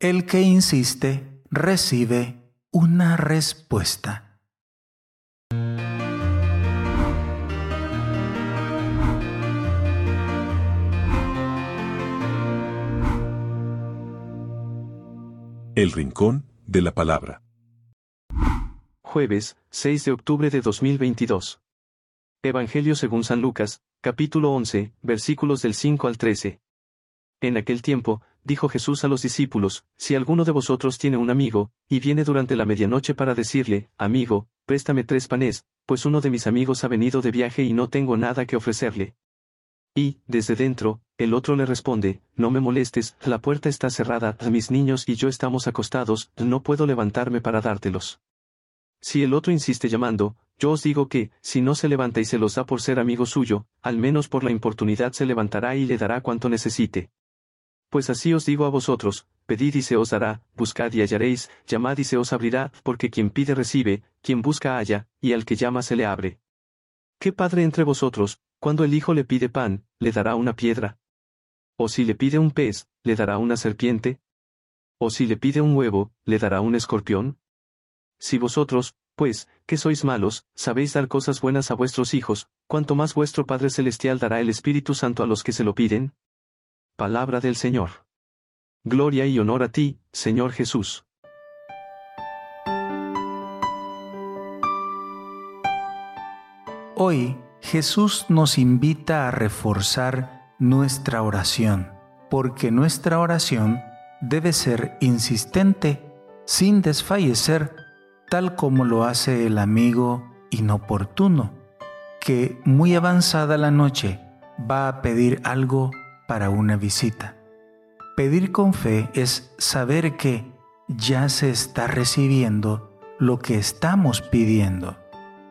El que insiste recibe una respuesta. El Rincón de la Palabra. Jueves, 6 de octubre de 2022. Evangelio según San Lucas, capítulo 11, versículos del 5 al 13. En aquel tiempo, dijo Jesús a los discípulos, Si alguno de vosotros tiene un amigo, y viene durante la medianoche para decirle, Amigo, préstame tres panes, pues uno de mis amigos ha venido de viaje y no tengo nada que ofrecerle. Y, desde dentro, el otro le responde, No me molestes, la puerta está cerrada, mis niños y yo estamos acostados, no puedo levantarme para dártelos. Si el otro insiste llamando, yo os digo que, si no se levanta y se los da por ser amigo suyo, al menos por la importunidad se levantará y le dará cuanto necesite. Pues así os digo a vosotros, pedid y se os dará, buscad y hallaréis, llamad y se os abrirá, porque quien pide recibe, quien busca halla, y al que llama se le abre. ¿Qué padre entre vosotros, cuando el hijo le pide pan, le dará una piedra? ¿O si le pide un pez, le dará una serpiente? ¿O si le pide un huevo, le dará un escorpión? Si vosotros, pues, que sois malos, sabéis dar cosas buenas a vuestros hijos, cuanto más vuestro Padre Celestial dará el Espíritu Santo a los que se lo piden. Palabra del Señor. Gloria y honor a ti, Señor Jesús. Hoy Jesús nos invita a reforzar nuestra oración, porque nuestra oración debe ser insistente, sin desfallecer, tal como lo hace el amigo inoportuno, que muy avanzada la noche va a pedir algo para una visita. Pedir con fe es saber que ya se está recibiendo lo que estamos pidiendo.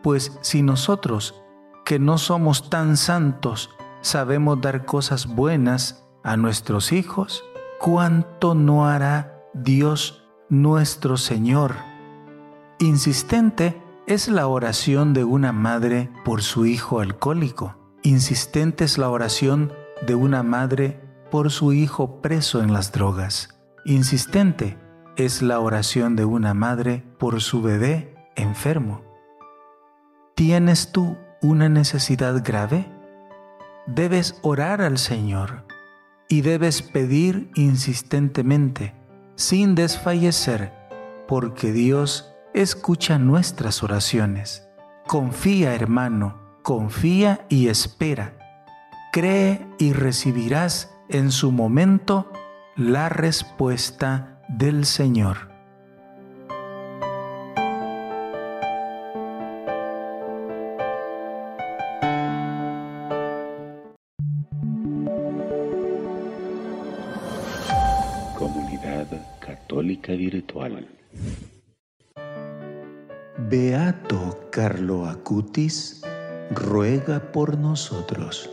Pues si nosotros, que no somos tan santos, sabemos dar cosas buenas a nuestros hijos, ¿cuánto no hará Dios nuestro Señor? Insistente es la oración de una madre por su hijo alcohólico. Insistente es la oración de una madre por su hijo preso en las drogas. Insistente es la oración de una madre por su bebé enfermo. ¿Tienes tú una necesidad grave? Debes orar al Señor y debes pedir insistentemente, sin desfallecer, porque Dios escucha nuestras oraciones. Confía, hermano, confía y espera cree y recibirás en su momento la respuesta del Señor. Comunidad Católica Virtual. Beato Carlo Acutis ruega por nosotros.